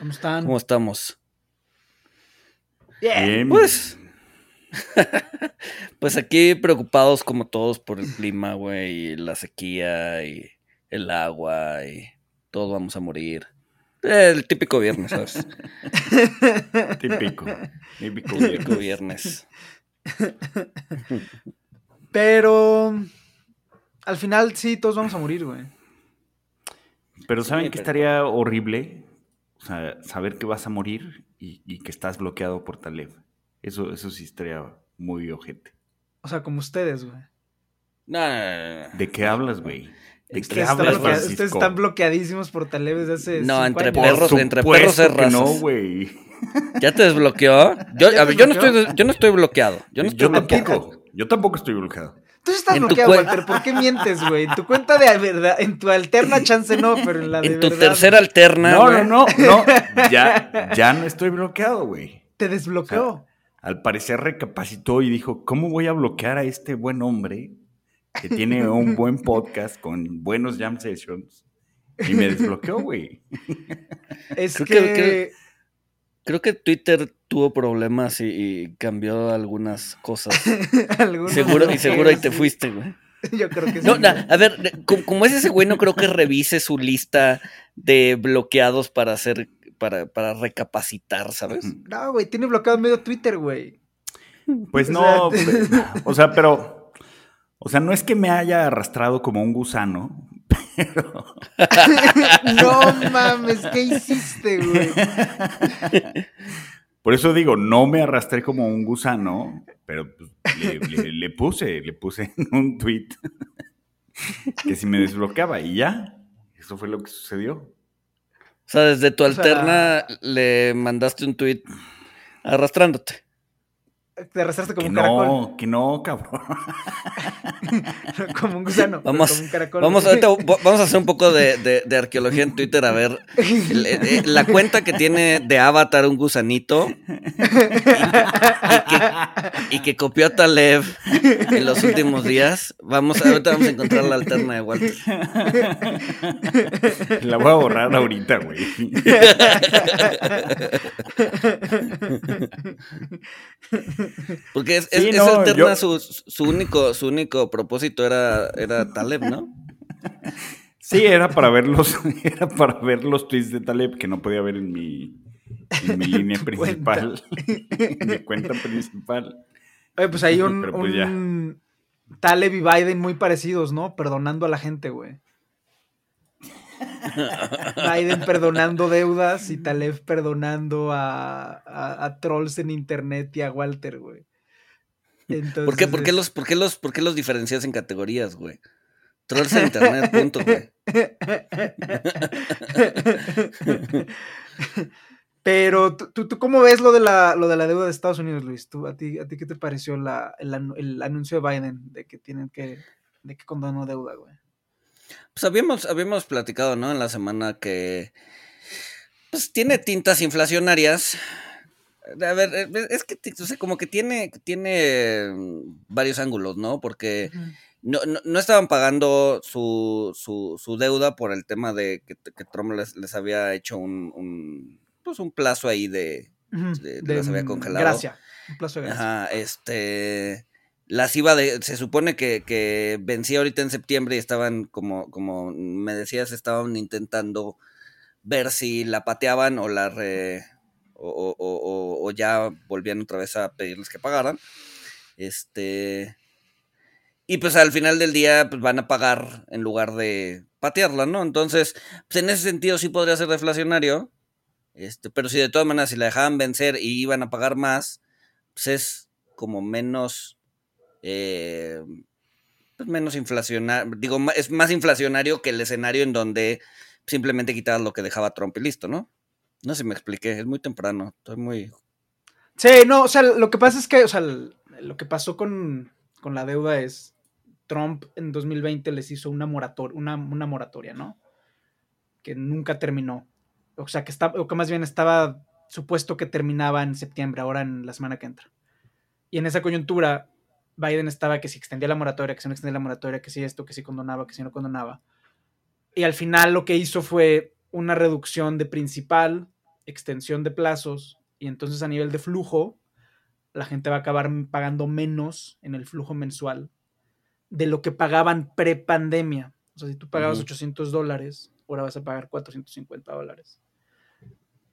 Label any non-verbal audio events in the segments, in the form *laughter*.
¿Cómo están? ¿Cómo estamos? Bien. Pues. *laughs* pues aquí preocupados como todos por el clima, güey, y la sequía y el agua y todos vamos a morir. El típico viernes, ¿sabes? *laughs* Típico. Típico. típico viernes. *laughs* Pero al final sí, todos vamos a morir, güey. Pero ¿saben Sí, que pero- estaría horrible? O sea, saber que vas a morir y, y que estás bloqueado por Taleb. Eso, eso sí estaría muy ojete. O sea, como ustedes, güey. No, no, no. ¿De qué hablas, güey? ¿De qué hablas, Francisco? ustedes están bloqueadísimos por Taleb desde hace. No, entre años. Por perros, entre perros es que no, razas. güey. ¿Ya te desbloqueó? *laughs* Yo, ¿Ya a ver, yo no estoy, yo no estoy bloqueado. Yo no estoy Yo bloqueado. tampoco. Yo tampoco estoy bloqueado. Tú estás En bloqueado, Walter. ¿Por qué mientes, güey? En tu cuenta de verdad, en tu alterna chance no, pero en la de En tu verdad, tercera alterna. No, no, no, no. *laughs* Ya, ya no estoy bloqueado, güey. Te O desbloqueó. Al parecer recapacitó y dijo, ¿cómo voy a bloquear a este buen hombre que tiene un *laughs* buen podcast con buenos jam sessions? Y me desbloqueó, güey. es creo que. que- Creo que Twitter tuvo problemas y, y cambió algunas cosas. *laughs* Seguro, y seguro ahí te fuiste, güey. *laughs* Yo creo que sí. No, na- a ver, como, como es ese güey, no creo que revise su lista de bloqueados para hacer, para, para recapacitar, ¿sabes? No, güey, tiene bloqueado medio Twitter, güey. Pues O no, sea, *laughs* o sea, pero, o sea, no es que me haya arrastrado como un gusano, *laughs* no mames, ¿qué hiciste, güey? por eso digo, no me arrastré como un gusano, pero pues, le, le- le puse, le puse en un tweet que si me desbloqueaba y ya, eso fue lo que sucedió. O sea, desde tu O sea- alterna le mandaste un tweet arrastrándote. Te arrastraste como Que un caracol. no, que no, cabrón. *laughs* como un gusano. Vamos, como un caracol. vamos, ahorita *laughs* vamos a hacer un poco de, de- de arqueología en Twitter a ver el- el- la cuenta que tiene de Avatar un gusanito y que, y que copió a Taleb en los últimos días. Vamos, ahorita vamos a encontrar la alterna de Walter. La voy a borrar ahorita, güey. *laughs* Porque es, Sí, es- no, esa alterna, yo- su, su único, su único propósito era, era Taleb, ¿no? Sí, era para ver los, *laughs* era para ver los tweets de Taleb que no podía ver en mi, en mi línea *laughs* principal. en *laughs* mi cuenta principal. Oye, pues hay un, pues un Taleb y Biden muy parecidos, ¿no? Perdonando a la gente, güey. *laughs* Biden perdonando deudas y Taleb perdonando a, a- a trolls en internet y a Walter, güey. Entonces, ¿Por qué, por, qué los, por, qué los, ¿Por qué los diferencias en categorías, güey? Trolls en internet, punto, *laughs* güey. *laughs* Pero ¿tú, tú, cómo ves lo de la lo de la deuda de Estados Unidos, Luis? ¿Tú, a ti a ti qué te pareció la, el anuncio de Biden de que tienen que de que condonó deuda, güey? Pues habíamos, habíamos platicado, ¿no? En la semana que. Pues tiene tintas inflacionarias. A ver, eh, es que o sea, como que tiene, tiene mm, varios ángulos, ¿no? Porque no, no, no estaban pagando su, su, su deuda por el tema de que, que Trump les, les había hecho un, un, pues un plazo ahí de, Ujú, de- las había congelado. Gracia, un plazo de gracia. Ajá, este. Las iba de. Se supone que, que vencía ahorita en septiembre y estaban, como, como me decías, estaban intentando ver si la pateaban o la re. O, o- o- ya volvían otra vez a pedirles que pagaran. Este. Y pues al final del día pues van a pagar en lugar de patearla, ¿no? Entonces, pues en ese sentido sí podría ser deflacionario. Este, pero si de todas maneras si la dejaban vencer y iban a pagar más, pues es como menos eh, pues menos inflacionario, digo, es más inflacionario que el escenario en donde simplemente quitabas lo que dejaba Trump y listo, ¿no? No sé si me expliqué, es muy temprano, estoy muy... Sí, no, o sea, lo que pasa es que, o sea, lo que pasó con, con la deuda es, Trump en 2020 les hizo una, morator una, una moratoria, ¿no? Que nunca terminó. O sea, que, está, o que más bien estaba supuesto que terminaba en septiembre, ahora en la semana que entra. Y en esa coyuntura, Biden estaba que si extendía la moratoria, que si no extendía la moratoria, que si esto, que si condonaba, que si no condonaba. Y al final lo que hizo fue una reducción de principal, extensión de plazos, y entonces a nivel de flujo, la gente va a acabar pagando menos en el flujo mensual de lo que pagaban pre-pandemia. O sea, si tú pagabas 800 dólares, ahora vas a pagar 450 dólares.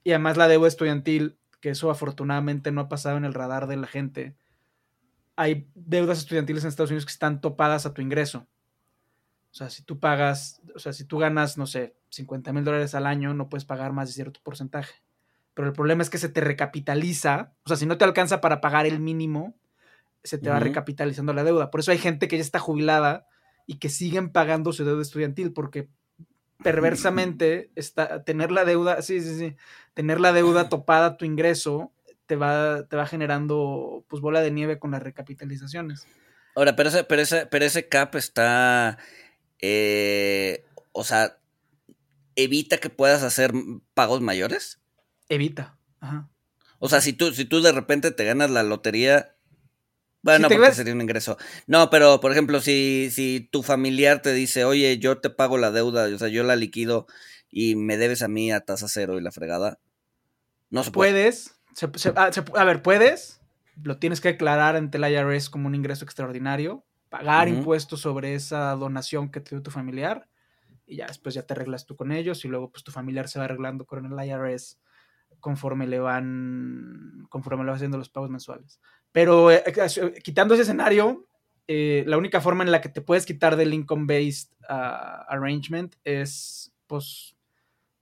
Y además la deuda estudiantil, que eso afortunadamente no ha pasado en el radar de la gente. Hay deudas estudiantiles en Estados Unidos que están topadas a tu ingreso. O sea, si tú pagas, o sea, si tú ganas, no sé, 50 mil dólares al año, no puedes pagar más de cierto porcentaje. Pero el problema es que se te recapitaliza. O sea, si no te alcanza para pagar el mínimo, se te va recapitalizando la deuda. Por eso hay gente que ya está jubilada y que siguen pagando su deuda estudiantil porque perversamente *clears throat* está, tener la deuda, sí, sí, sí, tener la deuda topada a tu ingreso te va, te va generando pues bola de nieve con las recapitalizaciones. Ahora, pero ese, pero ese, pero ese cap está, eh, o sea, evita que puedas hacer pagos mayores. Evita, ajá. O sea, si tú, si tú de repente te ganas la lotería, bueno, porque sería un ingreso. No, pero por ejemplo, si, si tu familiar te dice, oye, yo te pago la deuda, o sea, yo la liquido y me debes a mí a tasa cero y la fregada, no se puede. Puedes, ah, a ver, puedes, lo tienes que declarar ante el IRS como un ingreso extraordinario, pagar impuestos sobre esa donación que te dio tu familiar y ya después ya te arreglas tú con ellos y luego pues tu familiar se va arreglando con el IRS conforme le van conforme le va haciendo los pagos mensuales. Pero eh, eh, quitando ese escenario, eh, la única forma en la que te puedes quitar del income-based ah, arrangement es, pues,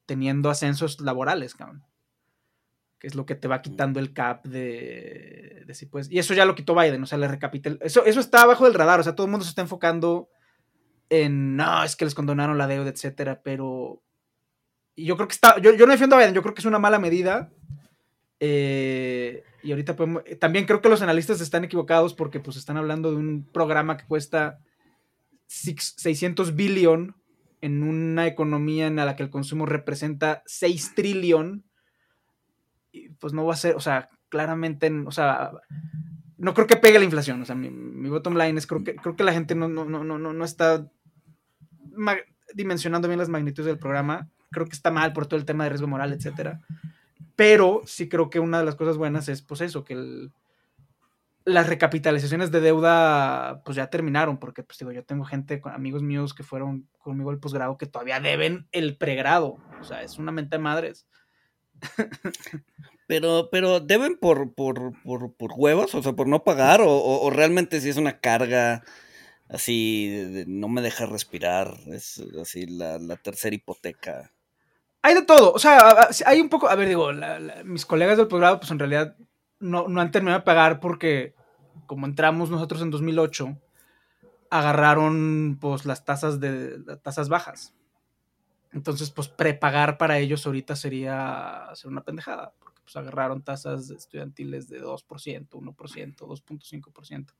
teniendo ascensos laborales, cabrón. Que es lo que te va quitando el cap de, de si puedes. Y eso ya lo quitó Biden, o sea, le recapitel. Eso, eso está abajo del radar, o sea, todo el mundo se está enfocando en, no, es que les condonaron la deuda, etcétera, pero yo creo que está, yo, yo no defiendo a Biden, yo creo que es una mala medida. Eh, y ahorita podemos, también creo que los analistas están equivocados porque pues están hablando de un programa que cuesta 600 billón en una economía en la que el consumo representa 6 trillón. Pues no va a ser, o sea, claramente, o sea, no creo que pegue la inflación. O sea, mi, bottom line es creo que, creo que la gente no, no, no, no, no está dimensionando bien las magnitudes del programa. Creo que está mal por todo el tema de riesgo moral, etcétera. Pero sí creo que una de las cosas buenas es, pues eso, que las recapitalizaciones de deuda, pues ya terminaron, porque, pues digo, yo tengo gente, amigos míos que fueron conmigo al posgrado que todavía deben el pregrado. O sea, es una mente de madres. *laughs* Pero, pero deben por, por, por, huevos, o sea, por no pagar, o, realmente si es una carga así, no me deja respirar, es así la, la tercera hipoteca hay de todo. O sea, hay un poco. A ver, digo, mis colegas del posgrado, pues en realidad no, no han terminado de pagar porque, como entramos nosotros en 2008, agarraron pues las tasas de las tasas bajas. Entonces, pues prepagar para ellos ahorita sería hacer una pendejada, pues agarraron tasas estudiantiles de 2%, 1%, 2.5%.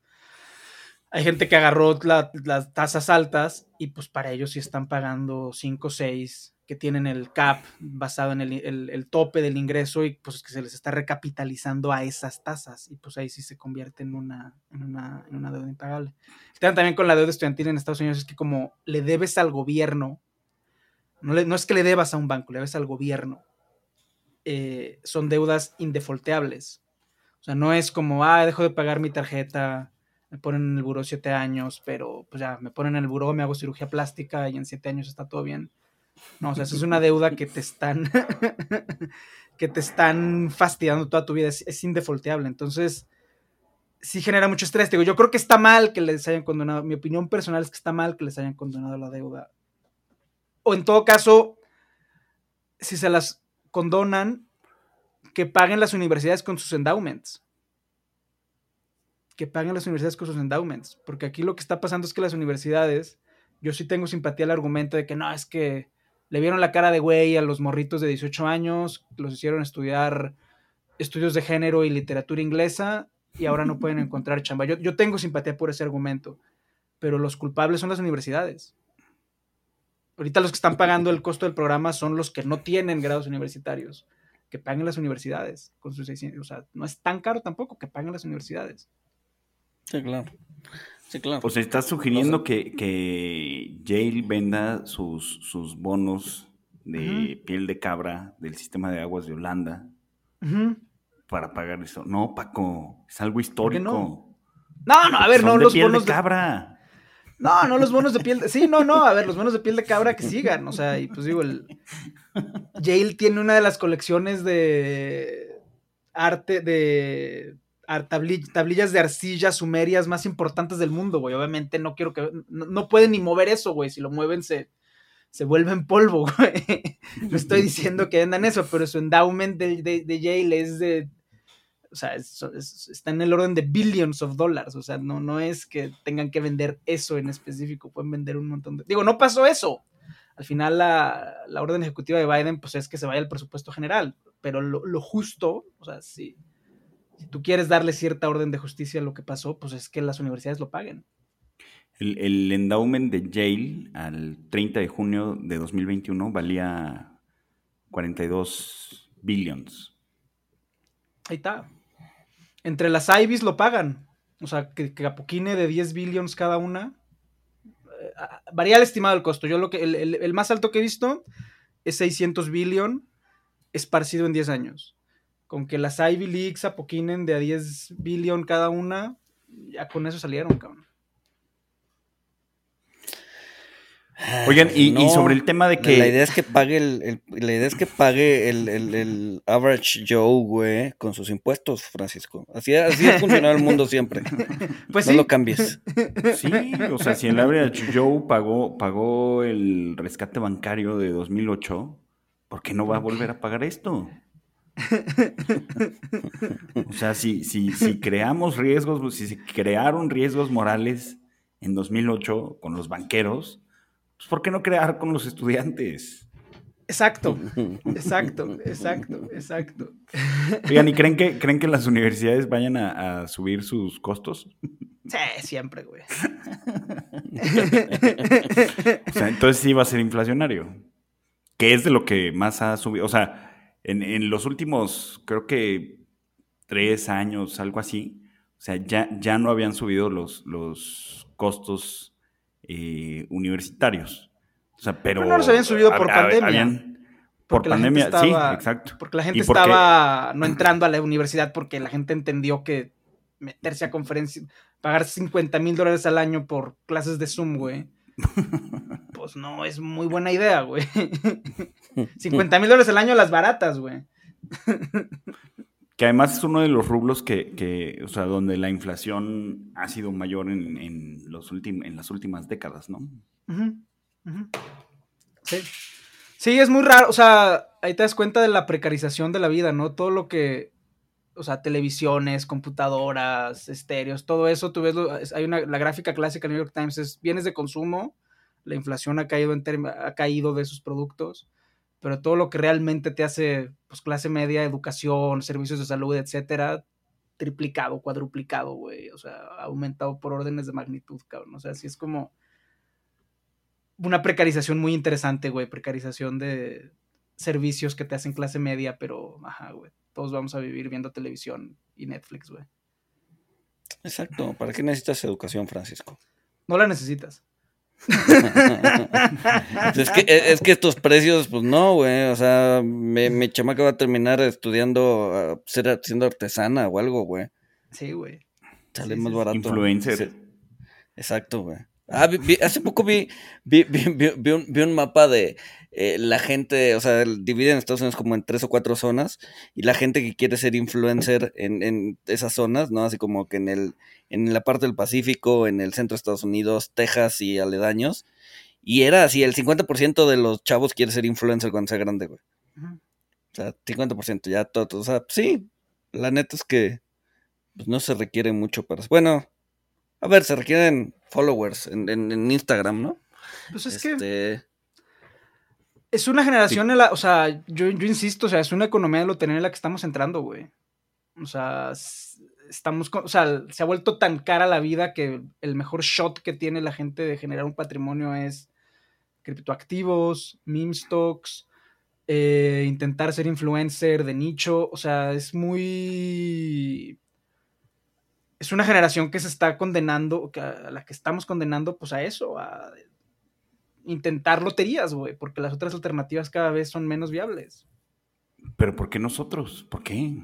Hay gente que agarró las tasas altas y pues para ellos sí están pagando 5, 6, que tienen el CAP basado en el, tope del ingreso y pues que se les está recapitalizando a esas tasas y pues ahí sí se convierte en una, en una, en una deuda impagable. El tema también con la deuda estudiantil en Estados Unidos es que como le debes al gobierno, no, no es que le debas a un banco, le debes al gobierno, eh, son deudas indefolteables. O sea, no es como, ah, dejo de pagar mi tarjeta, me ponen en el buró siete años, pero pues ya me ponen en el buró, me hago cirugía plástica y en siete años está todo bien no, o sea, eso es una deuda que te están, *laughs* que te están fastidiando toda tu vida, es, indefolteable. Entonces, sí genera mucho estrés. Digo, yo creo que está mal que les hayan condenado, mi opinión personal es que está mal que les hayan condenado la deuda. O en todo caso, si se las condonan, que paguen las universidades con sus endowments. Que paguen las universidades con sus endowments. Porque aquí lo que está pasando es que las universidades, yo sí tengo simpatía al argumento de que no, es que Le vieron la cara de güey a los morritos de 18 años, los hicieron estudiar estudios de género y literatura inglesa y ahora no pueden *laughs* encontrar chamba. Yo, yo tengo simpatía por ese argumento, pero los culpables son las universidades. Ahorita los que están pagando el costo del programa son los que no tienen grados universitarios. Que paguen las universidades con sus 600. O sea, no es tan caro tampoco que paguen las universidades. Sí, claro. Sí, claro. O sea, estás sugiriendo que, que Yale venda sus, sus bonos de piel de cabra del sistema de aguas de Holanda para pagar eso. No, Paco, es algo histórico. No? no, no, a ver, no, los piel bonos de cabra. No, no los bonos de piel de... Sí, no, no, a ver, los bonos de piel de cabra que sigan, o sea, y pues digo, el... Yale tiene una de las colecciones de arte, de tablillas de arcilla sumerias más importantes del mundo, güey. Obviamente no quiero que... No, pueden ni mover eso, güey. Si lo mueven se, se vuelven polvo, güey. *laughs* No estoy diciendo que vendan eso, pero su endowment de, de, de Yale es de o sea, está en el orden de billions of dollars, o sea, no, no es que tengan que vender eso en específico, pueden vender un montón de... Digo, no pasó eso. Al final la, orden ejecutiva de Biden, pues es que se vaya el presupuesto general, pero lo, justo, o sea, si, si tú quieres darle cierta orden de justicia a lo que pasó, pues es que las universidades lo paguen. El, el, endowment de Yale al 30 de junio de 2021 valía 42 billions. Ahí está. Entre las Ibis lo pagan. O sea, que, que Apoquine de 10 billions cada una. Eh, varía el estimado del costo. Yo lo que. El, más alto que he visto es 600 billion esparcido en 10 años. Con que las Ivy Leagues apoquinen de a 10 billion cada una, ya con eso salieron, cabrón. Oigan, y, sobre el tema de que. La idea es que pague el, la idea es que pague el, average Joe, güey, con sus impuestos, Francisco. Así, así ha funcionado el mundo siempre. *laughs* Pues no lo cambies. Sí, o sea, si el average Joe pagó, pagó el rescate bancario de 2008, ¿por qué no va a volver a pagar esto? O sea, si, si, si creamos riesgos, si se crearon riesgos morales en 2008 con los banqueros, pues ¿por qué no crear con los estudiantes? Exacto, *laughs* exacto, exacto, exacto. Oigan, ¿y creen que, creen que las universidades vayan a, subir sus costos? Sí, siempre, güey. o sea, entonces sí va a ser inflacionario. Que es de lo que más ha subido. O sea, en, los últimos, creo que tres años, algo así, o sea, ya, ya no habían subido los, los costos eh, universitarios. O sea, pero. no los habían subido por pandemia. por pandemia, sí, exacto. Porque la gente estaba no entrando a la universidad porque la gente entendió que meterse a conferencia, pagar 50 mil dólares al año por clases de Zoom, güey. *laughs* pues no es muy buena idea, güey. *laughs* 50 mil dólares al año las baratas, güey. Que además es uno de los rublos que, o sea, donde la inflación ha sido mayor en, los en las últimas décadas, ¿no? Sí. Sí, es muy raro, o sea, ahí te das cuenta de la precarización de la vida, ¿no? Todo lo que, o sea, televisiones, computadoras, estéreos, todo eso, tú ves, hay una, la gráfica clásica del New York Times es bienes de consumo, la inflación ha caído, en ha caído de esos productos, pero todo lo que realmente te hace pues clase media, educación, servicios de salud, etcétera, triplicado, cuadruplicado, güey, o sea, aumentado por órdenes de magnitud, cabrón, o sea, así es como una precarización muy interesante, güey, precarización de servicios que te hacen clase media, pero, ajá, güey, todos vamos a vivir viendo televisión y Netflix, güey. Exacto, ¿para qué necesitas educación, Francisco? No la necesitas. Es, que, es que estos precios, pues no, güey. O sea, mi, chamaca va a terminar estudiando, ser, siendo artesana o algo, güey. Sí, güey. Sale más barato. Influencer. Exacto, güey. Ah, hace poco vi, vi, un, mapa de eh, la gente, o sea, dividen Estados Unidos como en tres o cuatro zonas y la gente que quiere ser influencer en, en esas zonas, ¿no? Así como que en el en la parte del Pacífico, en el centro de Estados Unidos, Texas y aledaños. Y era así, el 50% de los chavos quiere ser influencer cuando sea grande, güey. O sea, 50%, ya todo. O sea, sí, la neta es que pues, no se requiere mucho para... Bueno, a ver, se requieren followers en, Instagram, ¿no? Pues es que... Este, Es una generación, en la, o sea, yo, yo insisto, o sea, es una economía de lotería en la que estamos entrando, güey. O sea, estamos, o sea, se ha vuelto tan cara la vida que el mejor shot que tiene la gente de generar un patrimonio es criptoactivos, meme stocks, eh, intentar ser influencer de nicho, o sea, es muy... Es una generación que se está condenando, a la que estamos condenando pues a eso, a intentar loterías, güey, porque las otras alternativas cada vez son menos viables. Pero ¿por qué nosotros? ¿Por qué?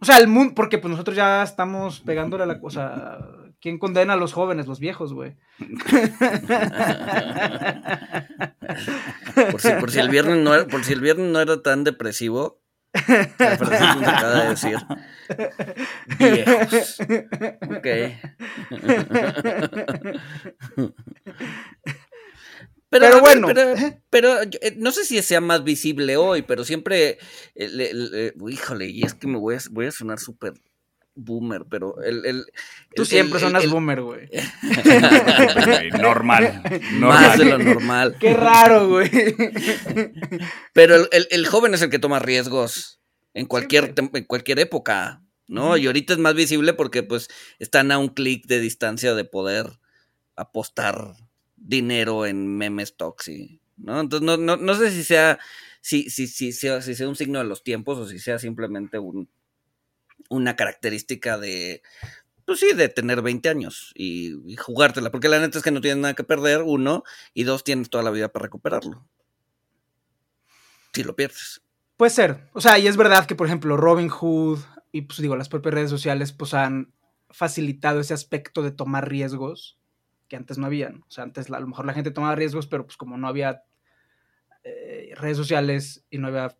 O sea, el mundo, porque pues nosotros ya estamos pegándole a la cosa. ¿Quién condena a los jóvenes, los viejos, güey? *laughs* por, si, por, si, el viernes no era, por si el viernes no era tan depresivo, la frase acaba de decir. Viejos. Ok. Pero, bueno. pero, eh, no sé si sea más visible hoy, pero siempre. Eh, híjole, y es que me voy a, voy a sonar súper boomer, pero el... Tú siempre sonas boomer, güey. *laughs* normal, normal. Más de lo normal. Qué raro, güey. Pero el, joven es el que toma riesgos en cualquier, en cualquier época, ¿no? Y ahorita es más visible porque pues están a un clic de distancia de poder apostar dinero en meme stocks y, ¿no? Entonces no, no, no sé si sea, si, si, si, sea, si sea un signo de los tiempos o si sea simplemente un, una característica de, pues sí, de tener 20 años y, jugártela, porque la neta es que no tienes nada que perder, uno, y dos, tienes toda la vida para recuperarlo. Si lo pierdes. Puede ser. O sea, y es verdad que, por ejemplo, Robin Hood y, pues digo, las propias redes sociales, pues han facilitado ese aspecto de tomar riesgos que antes no habían. O sea, antes a lo mejor la gente tomaba riesgos, pero pues como no había eh, redes sociales y no había,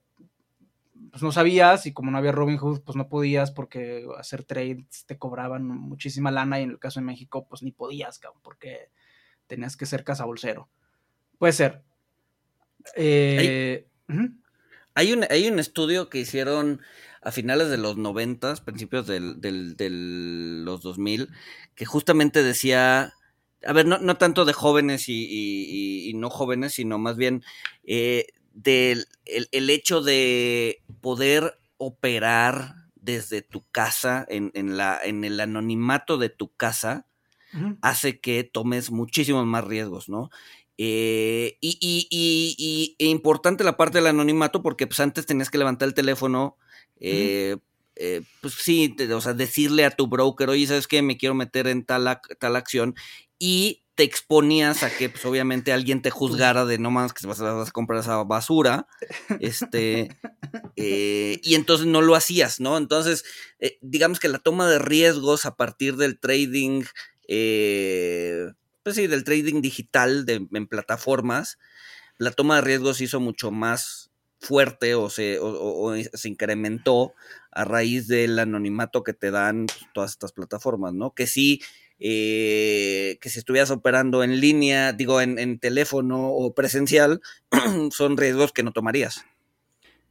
pues no sabías y como no había Robinhood, pues no podías porque hacer trades te cobraban muchísima lana y en el caso de México, pues ni podías, cabrón, porque tenías que ser cazabolsero. Puede ser. Eh, hay, un, hay un estudio que hicieron a finales de los 90, principios del, del, del los 2000, que justamente decía a ver, no, no tanto de jóvenes y, no jóvenes, sino más bien eh, del el, hecho de poder operar desde tu casa, en, en, la, en el anonimato de tu casa, hace que tomes muchísimos más riesgos, ¿no? Eh, y, y, y, e importante la parte del anonimato porque pues antes tenías que levantar el teléfono, eh, eh, pues sí, o sea, decirle a tu broker, oye, ¿sabes qué? Me quiero meter en tal, tal acción y te exponías a que, pues, obviamente, alguien te juzgara de no más que vas a, comprar esa basura, este, eh, y entonces no lo hacías, ¿no? Entonces, eh, digamos que la toma de riesgos a partir del trading, eh, pues sí, del trading digital de, en plataformas, la toma de riesgos hizo mucho más fuerte o se, o se incrementó a raíz del anonimato que te dan pues, todas estas plataformas, ¿no? Que sí eh, que si estuvieras operando en línea, digo, en, teléfono o presencial, *clears throat* son riesgos que no tomarías.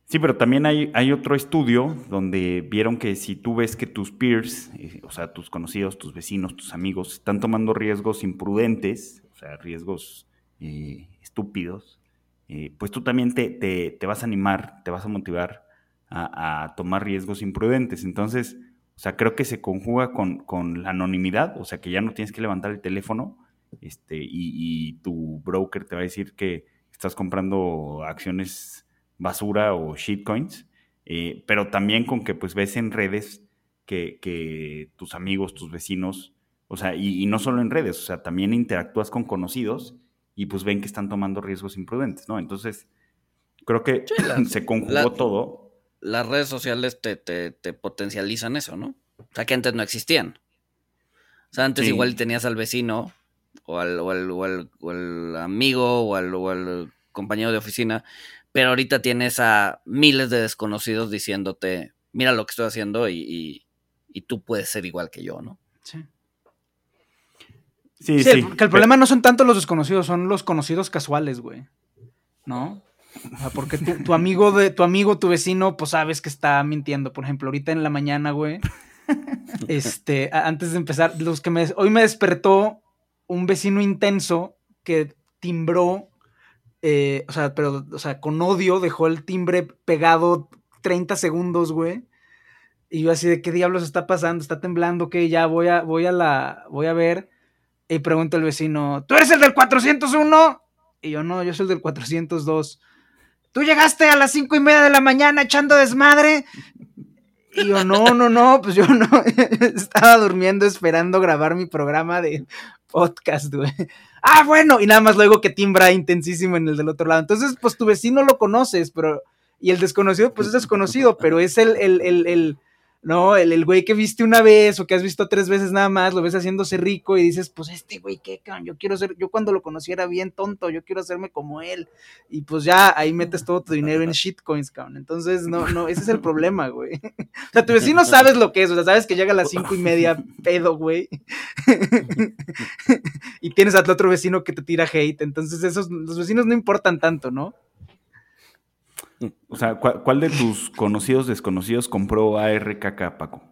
Sí, pero también hay, hay, otro estudio donde vieron que si tú ves que tus peers, eh, o sea, tus conocidos, tus vecinos, tus amigos, están tomando riesgos imprudentes, o sea, riesgos eh, estúpidos, pues tú también te, te, vas a animar, te vas a motivar a, a tomar riesgos imprudentes. Entonces, o sea, creo que se conjuga con, la anonimidad, o sea, que ya no tienes que levantar el teléfono este, y, tu broker te va a decir que estás comprando acciones basura o shitcoins, eh, pero también con que pues ves en redes que, tus amigos, tus vecinos, o sea, y, no solo en redes, o sea, también interactúas con conocidos y pues ven que están tomando riesgos imprudentes, ¿no? Entonces, creo que *laughs* se conjugó todo las redes sociales te, potencializan eso, ¿no? O sea, que antes no existían. O sea, antes igual tenías al vecino o al, o al, amigo o al, compañero de oficina, pero ahorita tienes a miles de desconocidos diciéndote, mira lo que estoy haciendo y, tú puedes ser igual que yo, ¿no? Sí. Sí, sí, que el problema no son tanto los desconocidos, son los conocidos casuales, güey. ¿No? Porque tu, amigo de tu amigo, tu vecino, pues sabes que está mintiendo. Por ejemplo, ahorita en la mañana, güey. Este, antes de empezar, los que me hoy me despertó un vecino intenso que timbró Eh, o sea, pero, o sea, con odio dejó el timbre pegado 30 segundos, güey. Y yo así de qué diablos está pasando, está temblando, que ya voy a, voy a la, voy a ver. Y pregunta el vecino, ¿tú eres el del 401? Y yo no, yo soy el del 402. ¿Tú llegaste a las cinco y media de la mañana echando desmadre? Y yo, no, no, no, pues yo no. *laughs* Estaba durmiendo esperando grabar mi programa de podcast, güey. Ah, bueno, y nada más luego que timbra intensísimo en el del otro lado. Entonces, pues tu vecino lo conoces, pero. Y el desconocido, pues es desconocido, pero es el, el, el, ¿no? El, el güey que viste una vez o que has visto tres veces nada más, lo ves haciéndose rico y dices, pues este güey, ¿qué, cabrón? Yo quiero ser, yo cuando lo conocí era bien tonto, yo quiero hacerme como él. Y pues ya ahí metes todo tu dinero en shitcoins, cabrón. Entonces, no, no, ese es el problema, güey. O sea, tu vecino sabes lo que es, o sea, sabes que llega a las cinco y media pedo, güey. *laughs* y tienes al otro vecino que te tira hate. Entonces, esos, los vecinos no importan tanto, ¿no? O sea, ¿cuál, de tus conocidos desconocidos compró ARKK, Paco?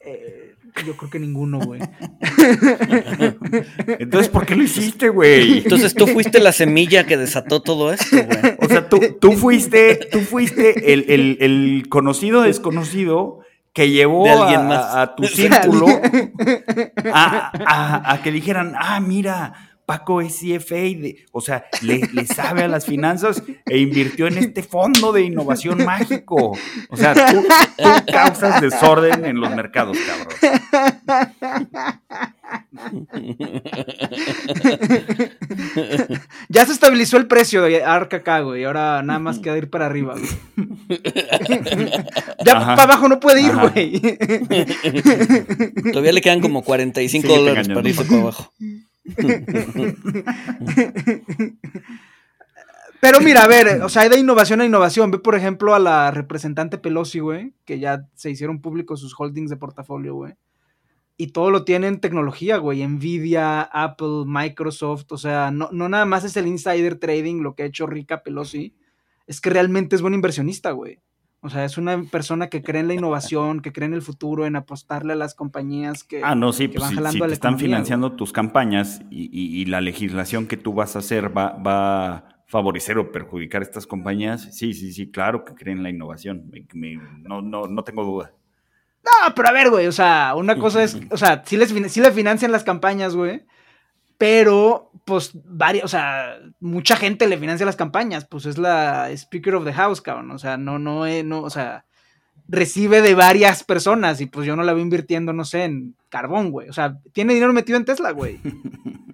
Eh, yo creo que ninguno, güey. *laughs* Entonces, ¿por qué lo hiciste, güey? Entonces tú fuiste la semilla que desató todo esto, güey. O sea, tú, tú fuiste, tú fuiste el, conocido desconocido que llevó a, tu *laughs* círculo a, que dijeran, ah, mira, Paco es CFA, o sea, le, sabe a las finanzas e invirtió en este fondo de innovación mágico. O sea, tú, causas desorden en los mercados, cabrón. Ya se estabilizó el precio de Arca güey, y ahora nada más queda ir para arriba, Ya para abajo no puede ir, güey. Todavía le quedan como 45 dólares para irse para abajo. Pero mira, a ver, o sea, hay de innovación a innovación. Ve, por ejemplo, a la representante Pelosi, güey, que ya se hicieron públicos sus holdings de portafolio, güey. Y todo lo tienen tecnología, güey. Nvidia, Apple, Microsoft. O sea, no, no nada más es el insider trading lo que ha hecho rica Pelosi. Es que realmente es buen inversionista, güey. O sea, es una persona que cree en la innovación, que cree en el futuro, en apostarle a las compañías que, ah, no, sí, pues, si, te están financiando tus campañas y, la legislación que tú vas a hacer va, va a favorecer o perjudicar a estas compañías, sí, sí, sí, claro que creen en la innovación. no, no, no tengo duda. No, pero a ver, güey, o sea, una cosa es, *laughs* o sea, sí les, sí les financian las campañas, güey, pero pues varias, o sea, mucha gente le financia las campañas, pues es la Speaker of the House, cabrón, o sea, no, no, eh, no, o sea, recibe de varias personas y pues yo no la veo invirtiendo, no sé, en carbón, güey, o sea, tiene dinero metido en Tesla, güey. *laughs*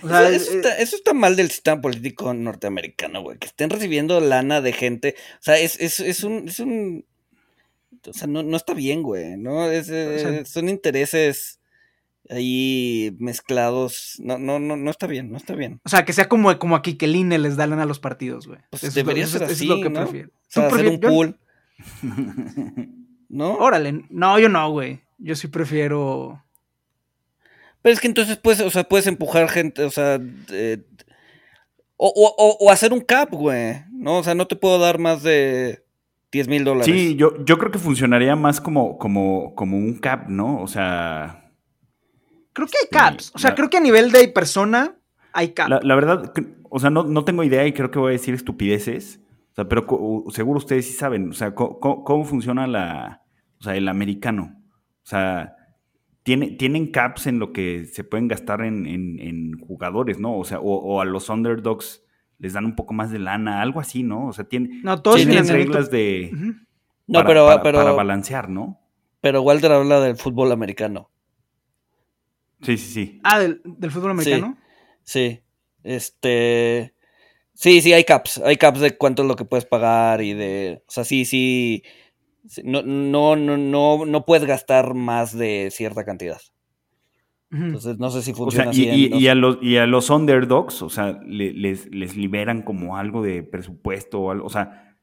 O sea, eso, está, mal del sistema político norteamericano, güey, que estén recibiendo lana de gente, o sea, es, es, es un, es un, o sea, no, no está bien, güey, ¿no? Es, eh, son intereses ahí mezclados. No, no, no, no está bien, no está bien. O sea, que sea como, como aquí que el INE les dan a los partidos, güey. Pues debería ser así, es lo que ¿no? prefiero. O sea, hacer un pool. ¿No? Órale, no, yo no, güey. Yo sí prefiero. Pero es que entonces puedes, o sea, puedes empujar gente, o sea, o, o, o, hacer un cap, güey, ¿no? O sea, no te puedo dar más de 10 mil dólares. Sí, yo, yo creo que funcionaría más como, como, como un cap, ¿no? O sea, Creo que hay caps. O sea, creo que a nivel de persona hay caps. La, verdad, o sea, no, tengo idea y creo que voy a decir estupideces. O sea, pero seguro ustedes sí saben. O sea, cómo, funciona la, o sea, el americano. O sea, tiene, tienen caps en lo que se pueden gastar en, jugadores, ¿no? O sea, o, a los underdogs les dan un poco más de lana, algo así, ¿no? O sea, tienen, tienen reglas de... No, pero, para balancear, ¿no? Pero Walter habla del fútbol americano. Sí, sí, sí. Ah, ¿del, fútbol americano? Sí, Este. Sí, sí, hay caps. Hay caps de cuánto es lo que puedes pagar y de. O sea, sí, sí. No, no, no, no, no puedes gastar más de cierta cantidad. Entonces, no sé si funciona así. Y, a los, y a los underdogs, o sea, les, les, liberan como algo de presupuesto o algo. O sea,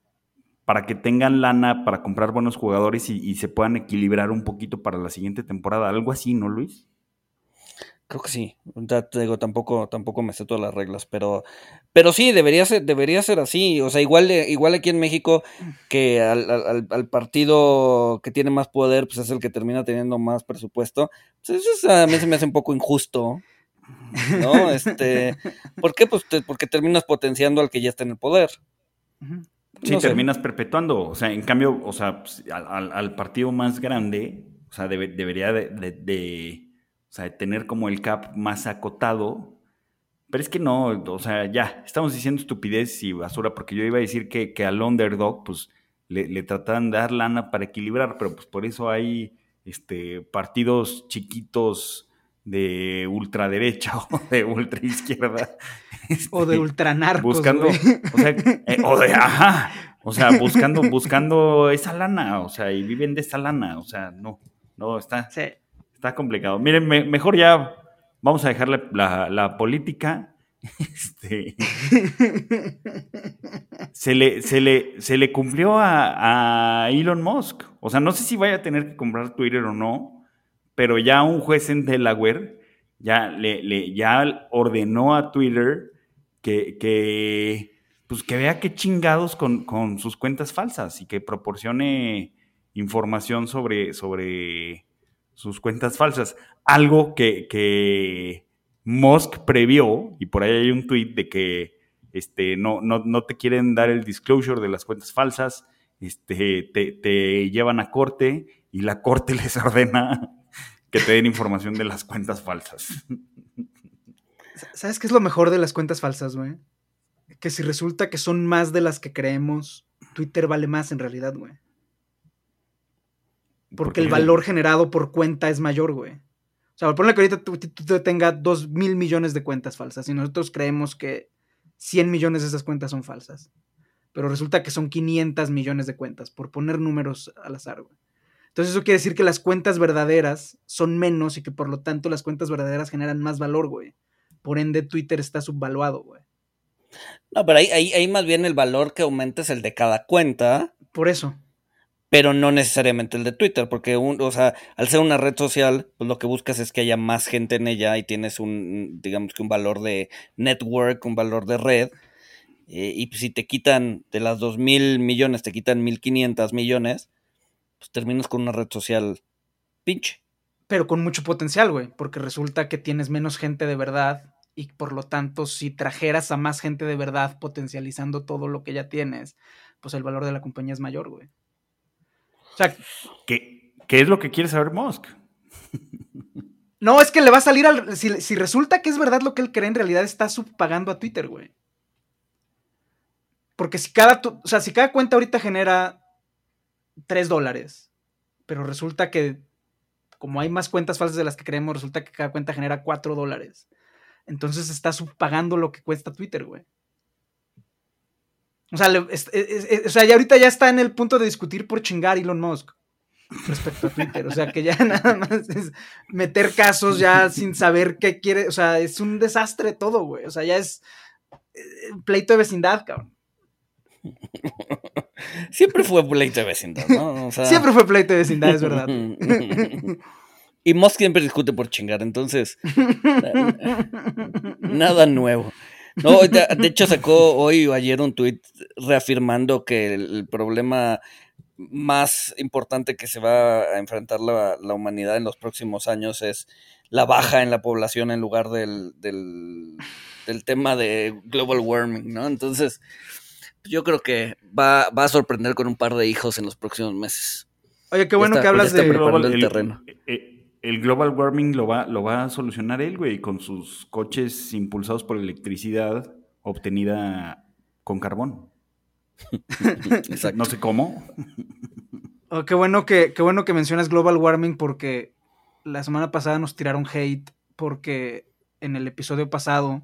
para que tengan lana para comprar buenos jugadores y, y se puedan equilibrar un poquito para la siguiente temporada. Algo así, ¿no, Luis? Creo que sí. Ya te digo, tampoco, tampoco me sé todas las reglas, pero, pero sí, debería ser, debería ser así. O sea, igual, igual aquí en México, que al, al, partido que tiene más poder, pues es el que termina teniendo más presupuesto. Pues eso a mí se me hace un poco injusto. ¿no? *laughs* Este, ¿Por qué? Pues porque terminas potenciando al que ya está en el poder. Sí, terminas perpetuando. O sea, en cambio, o sea, pues, al, partido más grande, o sea, debería de, tener como el cap más acotado. Pero es que no, o sea, ya, estamos diciendo estupidez y basura, porque yo iba a decir que, que al underdog, pues, le, le trataban de dar lana para equilibrar, pero pues por eso hay este, partidos chiquitos de ultraderecha *laughs* o de ultraizquierda. o de este, ultranarcos. Buscando, o sea, eh, o de, ajá, o sea, buscando, buscando esa lana, o sea, y viven de esa lana, o sea, no, no, está, está complicado. Miren, mejor ya vamos a dejar la, política. *laughs* Este, se, le, se, le, se le cumplió a, a Elon Musk. O sea, no sé si vaya a tener que comprar Twitter o no, pero ya un juez en Delaware ya, le, ya ordenó a Twitter que, pues que vea qué chingados con, sus cuentas falsas y que proporcione información sobre, sobre sus cuentas falsas. Algo que, que Musk previó, y por ahí hay un tweet de que este, no, no, te quieren dar el disclosure de las cuentas falsas, este, te, te llevan a corte y la corte *laughs* les ordena que te den información de las cuentas falsas. ¿Sabes qué es lo mejor de las cuentas falsas, güey? Que si resulta que son más de las que creemos, Twitter vale más en realidad, güey. Porque el valor generado por cuenta es mayor, güey. O sea, ponle que ahorita tú, tengas dos mil millones de cuentas falsas y nosotros creemos que 100 millones de esas cuentas son falsas. Pero resulta que son 500 millones de cuentas, por poner números al azar, güey. Entonces eso quiere decir que las cuentas verdaderas son menos y que por lo tanto las cuentas verdaderas generan más valor, güey. Por ende, Twitter está subvaluado, güey. No, pero ahí, ahí, más bien el valor que aumenta es el de cada cuenta. Por eso. Pero no necesariamente el de Twitter, porque o sea, al ser una red social, pues lo que buscas es que haya más gente en ella y tienes un, digamos que un valor de network, un valor de red. Eh, y si te quitan de las dos mil millones, te quitan mil quinientos millones, pues terminas con una red social pinche. Pero con mucho potencial, güey, porque resulta que tienes menos gente de verdad y por lo tanto si trajeras a más gente de verdad potencializando todo lo que ya tienes, pues el valor de la compañía es mayor, güey. Sea, ¿qué, qué es lo que quiere saber Musk? *laughs* No, es que le va a salir al. Si, si, resulta que es verdad lo que él cree, en realidad está subpagando a Twitter, güey. Porque si cada. O sea, si cada cuenta ahorita genera 3 dólares. Pero resulta que, como hay más cuentas falsas de las que creemos, resulta que cada cuenta genera 4 dólares. Entonces está subpagando lo que cuesta Twitter, güey. O sea, o sea, ya ahorita ya está en el punto de discutir por chingar Elon Musk respecto a Twitter. O sea, que ya *laughs* nada más es meter casos ya sin saber qué quiere. O sea, es un desastre todo, güey. O sea, ya es eh, pleito de vecindad, cabrón. *laughs* Siempre fue pleito de vecindad, ¿no? Siempre fue pleito de vecindad, es verdad. *laughs* y Musk siempre discute por chingar, entonces. nada nuevo. No, de, hecho sacó hoy o ayer un tuit reafirmando que el, problema más importante que se va a enfrentar la, humanidad en los próximos años es la baja en la población en lugar del, del, del tema de global warming, ¿no? Entonces, yo creo que va, a sorprender con un par de hijos en los próximos meses. Oye, qué bueno que hablas de global, el, terreno. Eh, el, global warming lo va, lo va a solucionar él, güey, con sus coches impulsados por electricidad obtenida con carbón. *laughs* no sé cómo. Oh, qué, bueno que, qué bueno que mencionas global warming porque la semana pasada nos tiraron hate porque en el episodio pasado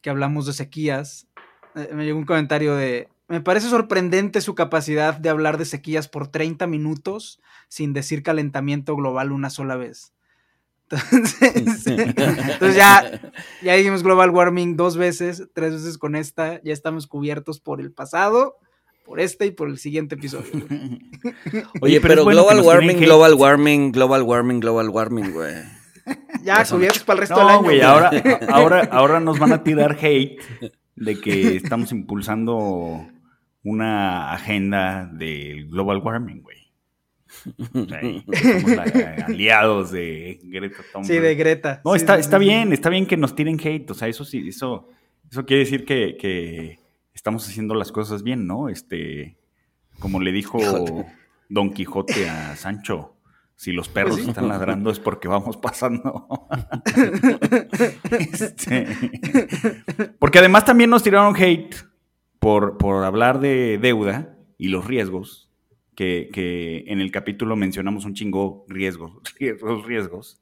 que hablamos de sequías, eh, me llegó un comentario de, me parece sorprendente su capacidad de hablar de sequías por 30 minutos sin decir calentamiento global una sola vez. *laughs* *laughs* Entonces, ya, ya dijimos global warming dos veces, tres veces con esta, ya estamos cubiertos por el pasado, por este y por el siguiente episodio. *laughs* Oye, pero, global warming, global warming, global warming, global warming, güey. Ya, cubiertos para el resto del año. Güey, ahora, ahora, ahora nos van a tirar hate de que estamos impulsando una agenda del global warming, güey. *laughs* somos aliados de Greta Thunberg. Sí, de Greta. No, Sí, está, sí, está sí, bien, sí. está bien que nos tiren hate. O sea, eso sí, eso, eso quiere decir que, que estamos haciendo las cosas bien, ¿no? Este, como le dijo. Don Quijote a Sancho. Si los perros sí. están ladrando es porque vamos pasando. *laughs* *laughs* Este, porque además también nos tiraron hate por, por hablar de deuda y los riesgos, que, que en el capítulo mencionamos un chingo riesgos, *laughs* riesgos, riesgos.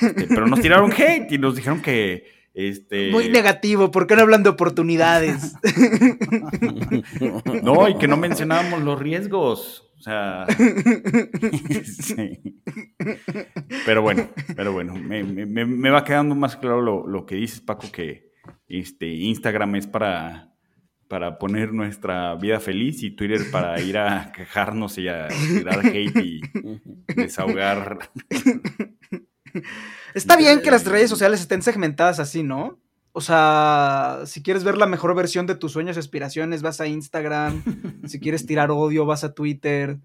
Este, pero nos tiraron hate y nos dijeron que este, Muy negativo, ¿por qué no hablan de oportunidades? *laughs* No, y que no mencionábamos los riesgos. O sea. *laughs* sí. Pero bueno, pero bueno, me, me- me va quedando más claro lo, lo que dices, Paco, que este Instagram es para, para poner nuestra vida feliz y Twitter para ir a *laughs* quejarnos y a tirar hate y desahogar. Está bien que las redes sociales estén segmentadas así, ¿no? O sea, si quieres ver la mejor versión de tus sueños y aspiraciones, vas a Instagram. Si quieres tirar odio, vas a Twitter.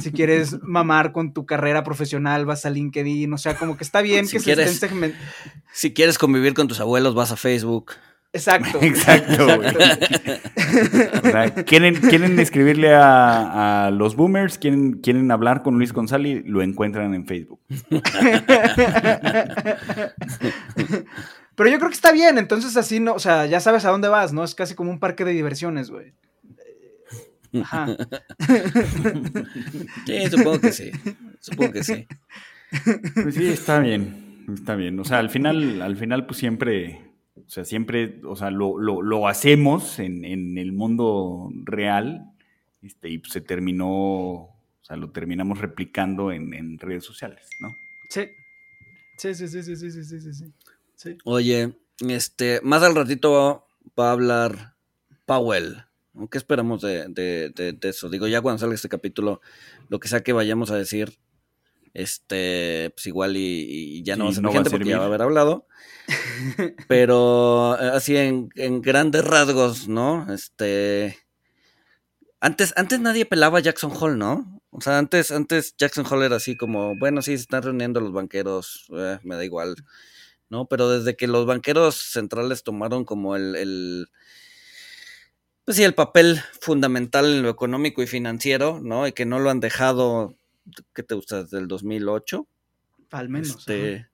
Si quieres mamar con tu carrera profesional, vas a LinkedIn. O sea, como que está bien Si que se estén segmentadas. Si quieres convivir con tus abuelos, vas a Facebook. Exacto. *laughs* Exacto, güey. O sea, ¿quieren, quieren escribirle a, a los boomers, quieren, quieren hablar con Luis González, lo encuentran en Facebook. *laughs* Pero yo creo que está bien, entonces así no, o sea, ya sabes a dónde vas, ¿no? Es casi como un parque de diversiones, güey. Ajá. *laughs* Sí, supongo que sí. Supongo que sí. Pues sí, está bien, está bien. O sea, al final, al final, pues siempre, o sea, siempre, o sea, lo, lo, lo hacemos en, en el mundo real, este, y se terminó, o sea, lo terminamos replicando en, en redes sociales, ¿no? Sí. Sí, sí, sí, sí, sí, sí, sí, sí, sí. Sí. Oye, este, más al ratito va a hablar Powell. ¿Qué esperamos de, de- de- de eso? Digo, ya cuando salga este capítulo, lo que sea que vayamos a decir, este, pues igual y, y ya no Sí, va a no va a porque ya va a haber hablado. *laughs* Pero eh, así en, en grandes rasgos, ¿no? Este. Antes, antes nadie pelaba a Jackson Hole, ¿no? O sea, antes, antes Jackson Hole era así como, bueno, sí, se están reuniendo los banqueros, eh, me da igual. ¿no? Pero desde que los banqueros centrales tomaron como el, el pues sí, el papel fundamental en lo económico y financiero, ¿no? Y que no lo han dejado, ¿qué te gusta? Desde el 2008. Al menos. Este,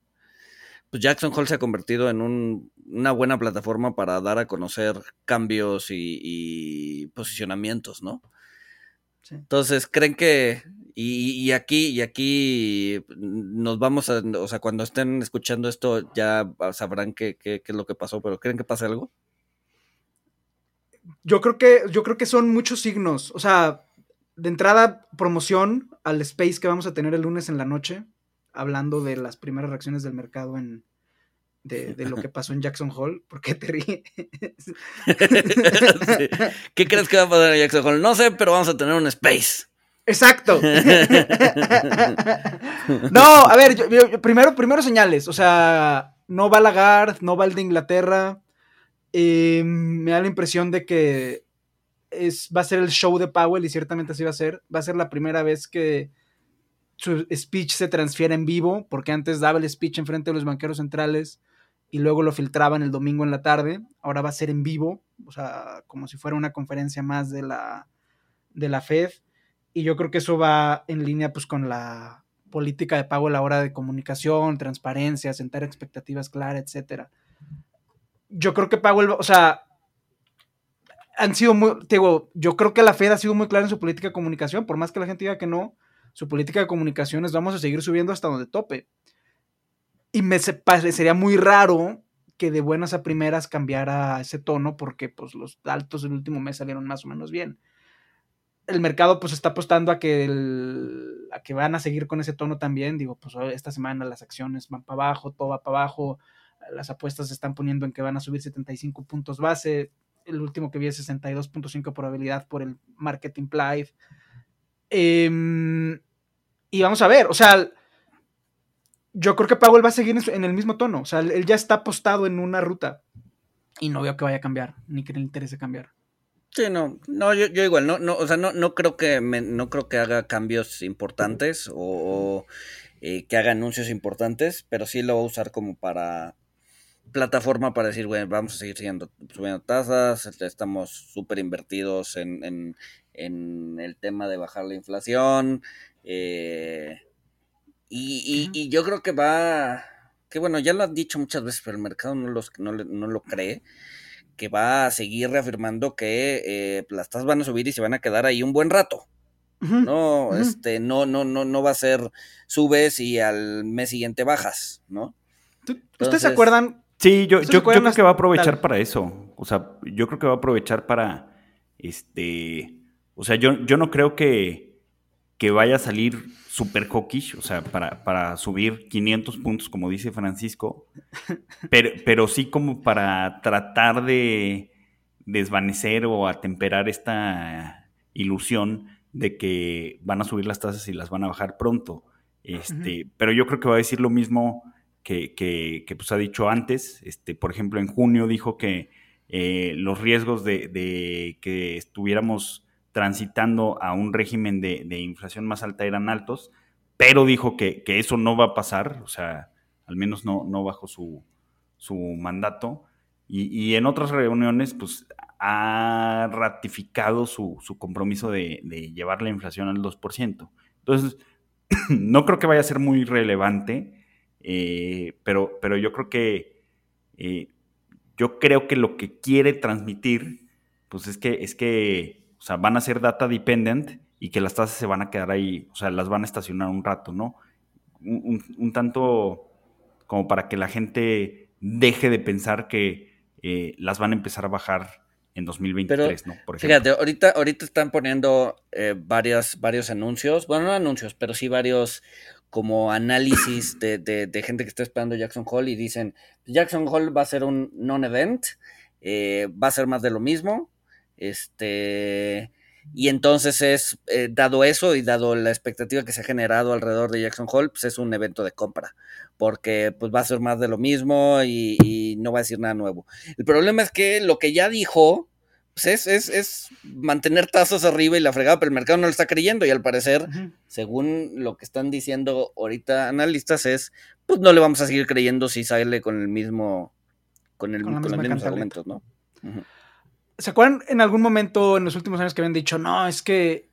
pues Jackson Hole se ha convertido en un- una buena plataforma para dar a conocer cambios y, y posicionamientos, ¿no? Sí. Entonces, ¿creen que, y, y aquí, y aquí nos vamos a, o sea, cuando estén escuchando esto ya sabrán qué, qué, qué es lo que pasó, pero ¿creen que pase algo? Yo creo que, yo creo que son muchos signos. O sea, de entrada, promoción al space que vamos a tener el lunes en la noche, hablando de las primeras reacciones del mercado en de, de lo que *laughs* pasó en Jackson Hole. ¿Por qué te ríes? Sí. ¿Qué crees que va a pasar en Jackson Hole? No sé, pero vamos a tener un space. Exacto. *laughs* no, a ver, yo- primero, primero señales. O sea, no va Lagarde, no va el de Inglaterra. Eh, me da la impresión de que es, va a ser el show de Powell y ciertamente así va a ser. Va a ser la primera vez que su speech se transfiere en vivo, porque antes daba el speech en frente de los banqueros centrales y luego lo filtraban el domingo en la tarde. Ahora va a ser en vivo, o sea, como si fuera una conferencia más de la, de la Fed. Y yo creo que eso va en línea pues con la política de pago a la hora de comunicación, transparencia, sentar expectativas claras, etcétera. Yo creo que Powell, o sea, han sido muy, digo, yo creo que la Fed ha sido muy clara en su política de comunicación, por más que la gente diga que no, su política de comunicación es vamos a seguir subiendo hasta donde tope. Y me parecería muy raro que de buenas a primeras cambiara ese tono porque pues los altos del último mes salieron más o menos bien el mercado pues está apostando a que, el- a que van a seguir con ese tono también. Digo, pues esta semana las acciones van para abajo, todo va para abajo. Las apuestas se están poniendo en que van a subir 75 puntos base. El último que vi es 62.5 probabilidad por el market implied. Em, y vamos a ver, o sea, yo creo que Powell va a seguir en, el mismo tono. O sea, él ya está apostado en una ruta. Y no veo que vaya a cambiar, ni que le interese cambiar. Sí, no, no, yo, igual, no, no, o sea, no, no creo que no creo que haga cambios importantes o, eh, que haga anuncios importantes, pero sí lo va a usar como para plataforma para decir, bueno, vamos a seguir siguiendo, subiendo tasas, estamos súper invertidos en, el tema de bajar la inflación, eh, y, y, yo creo que va, que bueno, ya lo han dicho muchas veces, pero el mercado no, los, no, no lo cree, que va a seguir reafirmando que eh, las tasas van a subir y se van a quedar ahí un buen rato. No, este, no, no, no, no va a ser subes y al mes siguiente bajas, ¿no? ¿Ustedes se acuerdan? Sí, yo, yo, creo que va a aprovechar para eso. O sea, yo creo que va a aprovechar para, este, o sea, yo, yo no creo que, que vaya a salir super hawkish, o sea, para, para, subir 500 puntos, como dice Francisco, *laughs* pero, pero sí como para tratar de desvanecer o atemperar esta ilusión de que van a subir las tasas y las van a bajar pronto. Este, Pero yo creo que va a decir lo mismo que, pues ha dicho antes. Este, por ejemplo, en junio dijo que eh, los riesgos de, de que estuviéramos transitando a un régimen de, inflación más alta eran altos, pero dijo que, eso no va a pasar, o sea, al menos no, bajo su, mandato. Y, en otras reuniones, pues ha ratificado su, compromiso de, llevar la inflación al 2%. Entonces, *clears throat* no creo que vaya a ser muy relevante, eh, pero, pero yo creo que eh, yo creo que lo que quiere transmitir, pues es que, es que o sea, van a ser data dependent y que las tasas se van a quedar ahí, o sea, las van a estacionar un rato, ¿no? Un, tanto como para que la gente deje de pensar que eh, las van a empezar a bajar en 2023, ¿no? Por fíjate, ahorita, ahorita están poniendo eh, varios anuncios, bueno, no anuncios, pero sí varios como análisis de, de, gente que está esperando Jackson Hole y dicen, Jackson Hole va a ser un non-event, eh, va a ser más de lo mismo, este, y entonces es, eh, dado eso y dado la expectativa que se ha generado alrededor de Jackson Hole, pues es un evento de compra, porque pues va a ser más de lo mismo y, no va a decir nada nuevo. El problema es que lo que ya dijo, pues es, es, es, mantener tazos arriba y la fregada, pero el mercado no lo está creyendo y al parecer, según lo que están diciendo ahorita analistas, es, pues no le vamos a seguir creyendo si sale con el mismo, con, el, con, los mismos argumentos, ¿no? ¿Se acuerdan en algún momento en los últimos años que habían dicho, no, es que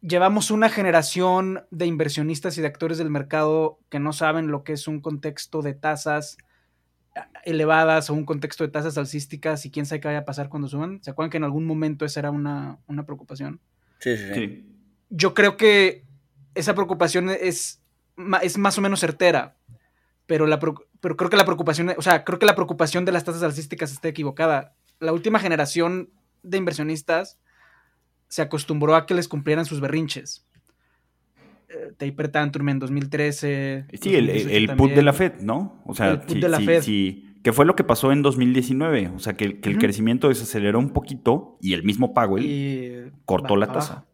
llevamos una generación de inversionistas y de actores del mercado que no saben lo que es un contexto de tasas elevadas o un contexto de tasas alcísticas y quién sabe qué vaya a pasar cuando suban? ¿Se acuerdan que en algún momento esa era una, preocupación? Sí, sí, sí. Yo creo que esa preocupación es, es más o menos certera, pero, la, pero creo que la preocupación, o sea, creo que la preocupación de las tasas alcísticas está equivocada la última generación de inversionistas se acostumbró a que les cumplieran sus berrinches. Taper Tantrum en 2013. Sí, el, put de la Fed, ¿no? O sea, el put de la Fed. Sí, que fue lo que pasó en 2019. O sea, que, el crecimiento desaceleró un poquito y el mismo Powell cortó la tasa.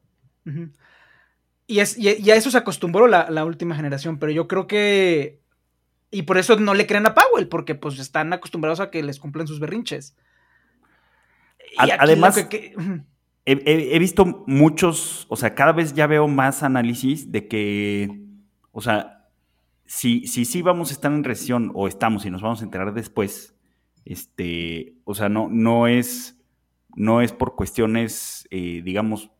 y, es, y, a eso se acostumbró la, la, última generación, pero yo creo que. Y por eso no le creen a Powell, porque pues están acostumbrados a que les cumplan sus berrinches. Además, he, visto muchos, o sea, cada vez ya veo más análisis de que, o sea, si sí si, vamos a estar en recesión o estamos y nos vamos a enterar después, este, o sea, no, no es, no es por cuestiones, eh, digamos,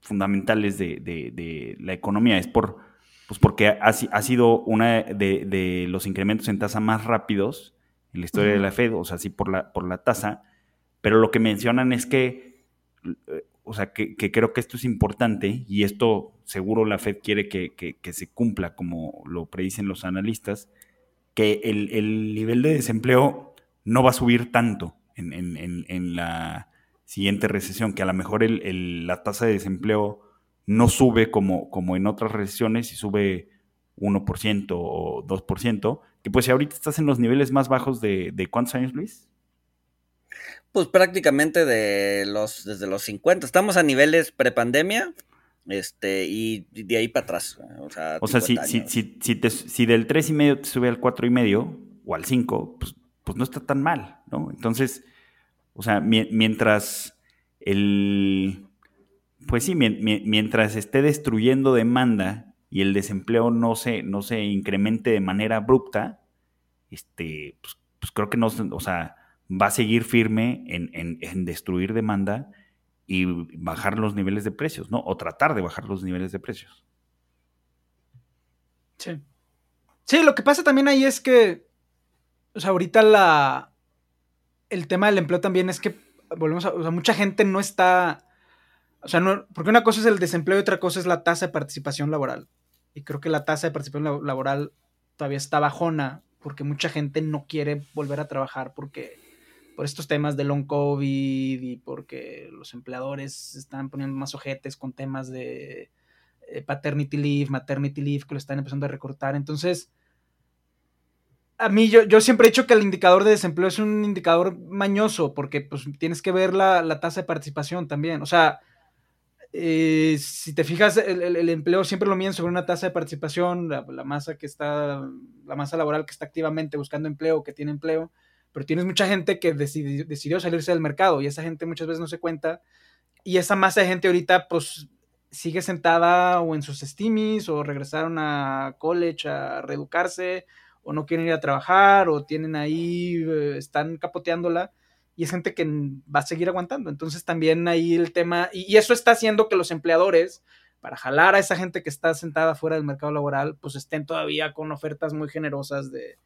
fundamentales de, la economía, es por, pues porque ha, ha sido una de, los incrementos en tasa más rápidos en la historia de la Fed, o sea, sí por la, por la tasa, pero lo que mencionan es que, o sea, que, creo que esto es importante y esto seguro la Fed quiere que, se cumpla, como lo predicen los analistas, que el, nivel de desempleo no va a subir tanto en, la siguiente recesión, que a lo mejor la tasa de desempleo no sube como, como en otras recesiones y sube 1% o 2%, que pues si ahorita estás en los niveles más bajos de, de ¿cuántos años, Luis? Pues prácticamente de los, desde los 50. Estamos a niveles prepandemia, este, y de ahí para atrás. O sea, o sea si, si, si, si, te, si del 3,5 te sube al 4,5 o al 5, pues, pues no está tan mal, ¿no? Entonces, o sea, mientras, el, pues sí, mientras esté destruyendo demanda y el desempleo no se, no se incremente de manera abrupta, este, pues, pues creo que no, o sea, va a seguir firme en, destruir demanda y bajar los niveles de precios, ¿no? O tratar de bajar los niveles de precios. Sí. Sí, lo que pasa también ahí es que, o sea, ahorita la, el tema del empleo también es que, volvemos a, o sea, mucha gente no está, o sea, no, porque una cosa es el desempleo y otra cosa es la tasa de participación laboral. Y creo que la tasa de participación laboral todavía está bajona porque mucha gente no quiere volver a trabajar porque por estos temas de long COVID y porque los empleadores están poniendo más ojetes con temas de eh, paternity leave, maternity leave, que lo están empezando a recortar. Entonces, a mí yo, yo siempre he dicho que el indicador de desempleo es un indicador mañoso porque pues tienes que ver la, la tasa de participación también. O sea, eh, si te fijas, el, empleo siempre lo miden sobre una tasa de participación, la, masa que está, la masa laboral que está activamente buscando empleo, que tiene empleo, pero tienes mucha gente que decidió, salirse del mercado y esa gente muchas veces no se cuenta y esa masa de gente ahorita pues sigue sentada o en sus estimis o regresaron a college a reeducarse o no quieren ir a trabajar o tienen ahí, eh, están capoteándola y es gente que va a seguir aguantando. Entonces también ahí el tema, y, eso está haciendo que los empleadores, para jalar a esa gente que está sentada fuera del mercado laboral, pues estén todavía con ofertas muy generosas de,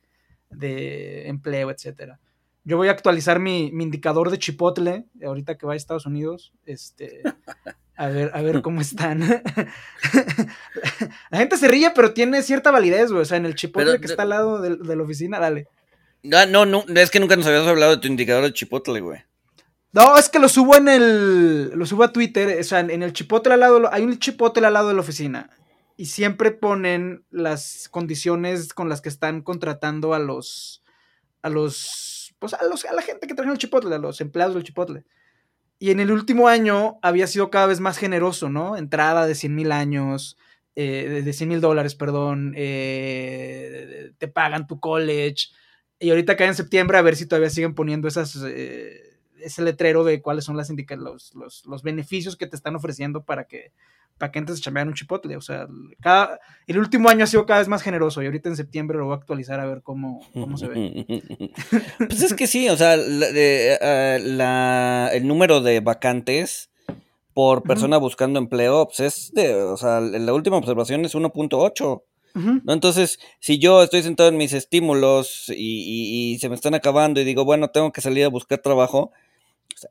de empleo, etcétera. Yo voy a actualizar mi, indicador de Chipotle, ahorita que va a Estados Unidos, este, *laughs* a ver, a ver cómo están. *laughs* la gente se ríe, pero tiene cierta validez, güey. O sea, en el Chipotle que está al lado de, la oficina, dale. Ah, no, no, es que nunca nos habías hablado de tu indicador de Chipotle, güey. No, es que lo subo en el. Lo subo a Twitter. O sea, en el Chipotle al lado. Hay un Chipotle al lado de la oficina y siempre ponen las condiciones con las que están contratando a los, a los, pues a los, a la gente que en el Chipotle, a los empleados del Chipotle. Y en el último año había sido cada vez más generoso, ¿no? Entrada de 100 mil años, eh, de 100 mil dólares, perdón, eh, te pagan tu college. Y ahorita cae en septiembre a ver si todavía siguen poniendo esas, eh, ese letrero de cuáles son las los, los, los beneficios que te están ofreciendo para que para que antes de chambear un chipotle. O sea, cada, el último año ha sido cada vez más generoso y ahorita en septiembre lo voy a actualizar a ver cómo, cómo se ve. *laughs* pues es que sí, o sea, eh, la, el número de vacantes por persona buscando empleo, pues es de, o sea, la última observación es 1.8. ¿no? Entonces, si yo estoy sentado en mis estímulos y, y, se me están acabando y digo, bueno, tengo que salir a buscar trabajo,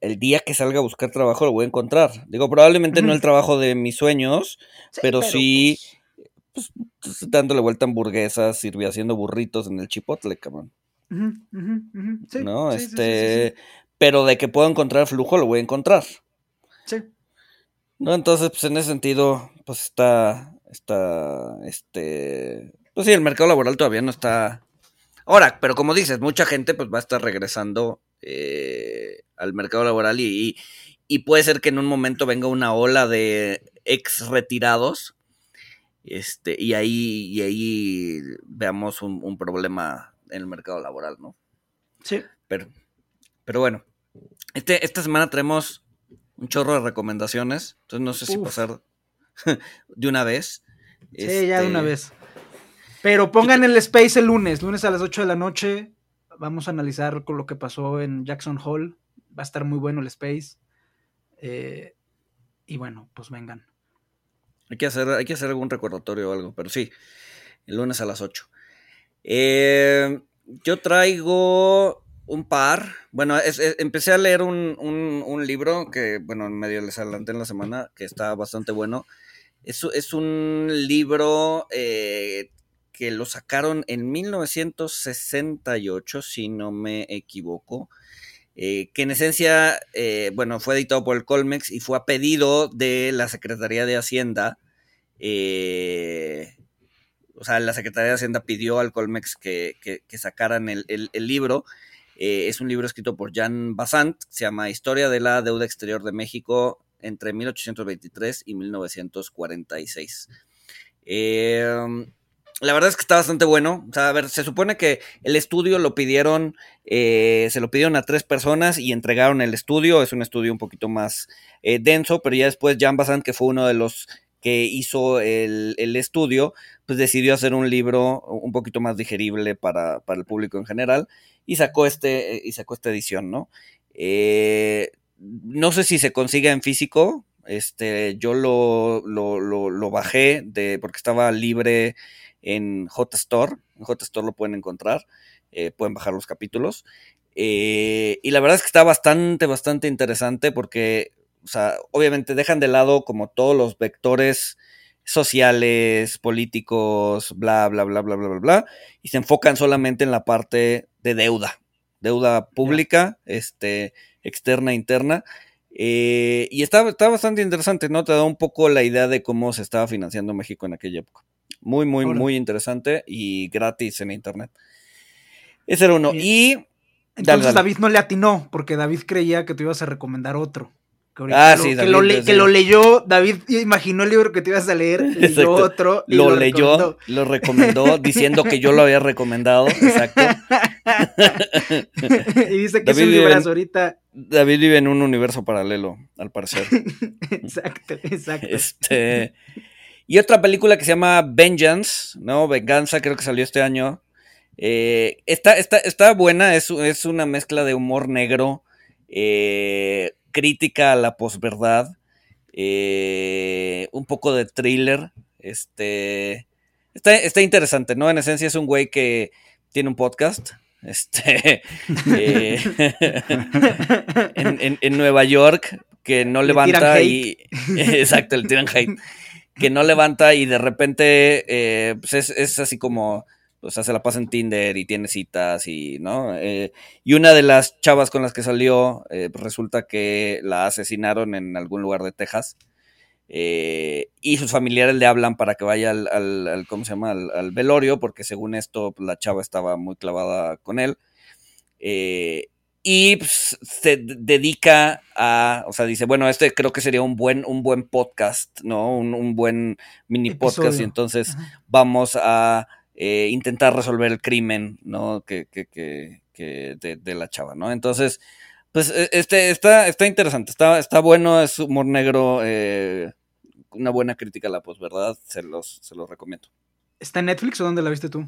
el día que salga a buscar trabajo lo voy a encontrar. Digo, probablemente no el trabajo de mis sueños, pero, sí pues, pues, dándole vuelta a hamburguesas, sirviendo haciendo burritos en el chipotle, cabrón. no, este, pero de que puedo encontrar flujo lo voy a encontrar. Sí. No, entonces, pues en ese sentido, pues está, está, este, pues sí, el mercado laboral todavía no está. Ahora, pero como dices, mucha gente pues va a estar regresando eh, al mercado laboral y, puede ser que en un momento venga una ola de ex retirados este, y, ahí, y ahí veamos un, problema en el mercado laboral, ¿no? Sí. Pero, pero bueno, este, esta semana tenemos un chorro de recomendaciones, entonces no sé si pasar *laughs* de una vez. Sí, ya de una este, vez. Pero pongan el space el lunes, lunes a las 8 de la noche. Vamos a analizar con lo que pasó en Jackson Hall va a estar muy bueno el Space. Eh, y bueno, pues vengan. Hay que, hacer, hay que hacer algún recordatorio o algo, pero sí, el lunes a las 8. Eh, yo traigo un par. Bueno, empecé a leer un, libro que, bueno, en medio les adelanté en la semana, que está bastante bueno. Es, es un libro eh, que lo sacaron en 1968, si no me equivoco. Eh, que en esencia, eh, bueno, fue editado por el Colmex y fue a pedido de la Secretaría de Hacienda. Eh, o sea, la Secretaría de Hacienda pidió al Colmex que, sacaran el, libro. es un libro escrito por Jan Basant, se llama Historia de la Deuda Exterior de México entre 1823 y 1946. La verdad es que está bastante bueno. O sea, a ver, se supone que el estudio lo pidieron, eh, se lo pidieron a tres personas y entregaron el estudio. Es un estudio un poquito más eh, denso, pero ya después Jan Basant, que fue uno de los que hizo el, estudio, pues decidió hacer un libro un poquito más digerible para, el público en general y sacó, este, y sacó esta edición, ¿no? Eh, no sé si se consigue en físico. Este, yo lo, lo, lo bajé de, porque estaba libre en JSTOR. En JSTOR lo pueden encontrar. Eh, pueden bajar los capítulos. Eh, y la verdad es que está bastante, bastante interesante porque, o sea, obviamente dejan de lado como todos los vectores sociales, políticos, bla, bla, bla, bla, bla, bla, bla, y se enfocan solamente en la parte de deuda, deuda pública, este, externa, interna. Eh, y está, está bastante interesante, ¿no? Te da un poco la idea de cómo se estaba financiando México en aquella época. Muy, muy, muy interesante y gratis en internet. Ese era uno. Y. Entonces David no le atinó, porque David creía que te ibas a recomendar otro. Que, ah, sí, que, lo, leyó, David imaginó el libro que te ibas a leer, leyó otro. Y lo, leyó, lo recomendó *laughs* diciendo que yo lo había recomendado. Exacto. *laughs* y dice que David es un librazo ahorita. David vive en un universo paralelo, al parecer. *laughs* exacto, exacto. Este. Y otra película que se llama Vengeance, ¿no? Venganza, creo que salió este año. Eh, está, está, buena, es, es, una mezcla de humor negro, eh, crítica a la posverdad, eh, un poco de thriller. Este, está, interesante, ¿no? En esencia es un güey que tiene un podcast. Este, *laughs* *laughs* en, Nueva York, que no levanta y. *laughs* Exacto, el tiran hate que no levanta y de repente eh, pues es, así como, o sea, se la pasa en Tinder y tiene citas y, ¿no? Eh, y una de las chavas con las que salió, eh, pues resulta que la asesinaron en algún lugar de Texas. y sus familiares le hablan para que vaya al, ¿cómo se llama? Al, velorio, porque según esto, pues, la chava estaba muy clavada con él y pues, se dedica a, o sea, dice, bueno, este creo que sería un buen, un buen podcast, ¿no? Un, buen mini podcast y entonces vamos a eh, intentar resolver el crimen, ¿no? Que, que, que, que de, la chava, ¿no? Entonces, pues e, este está, está interesante, está, está bueno, es humor negro, eh, una buena crítica a la posverdad, se los, se los recomiendo. ¿Está en Netflix o dónde la viste tú?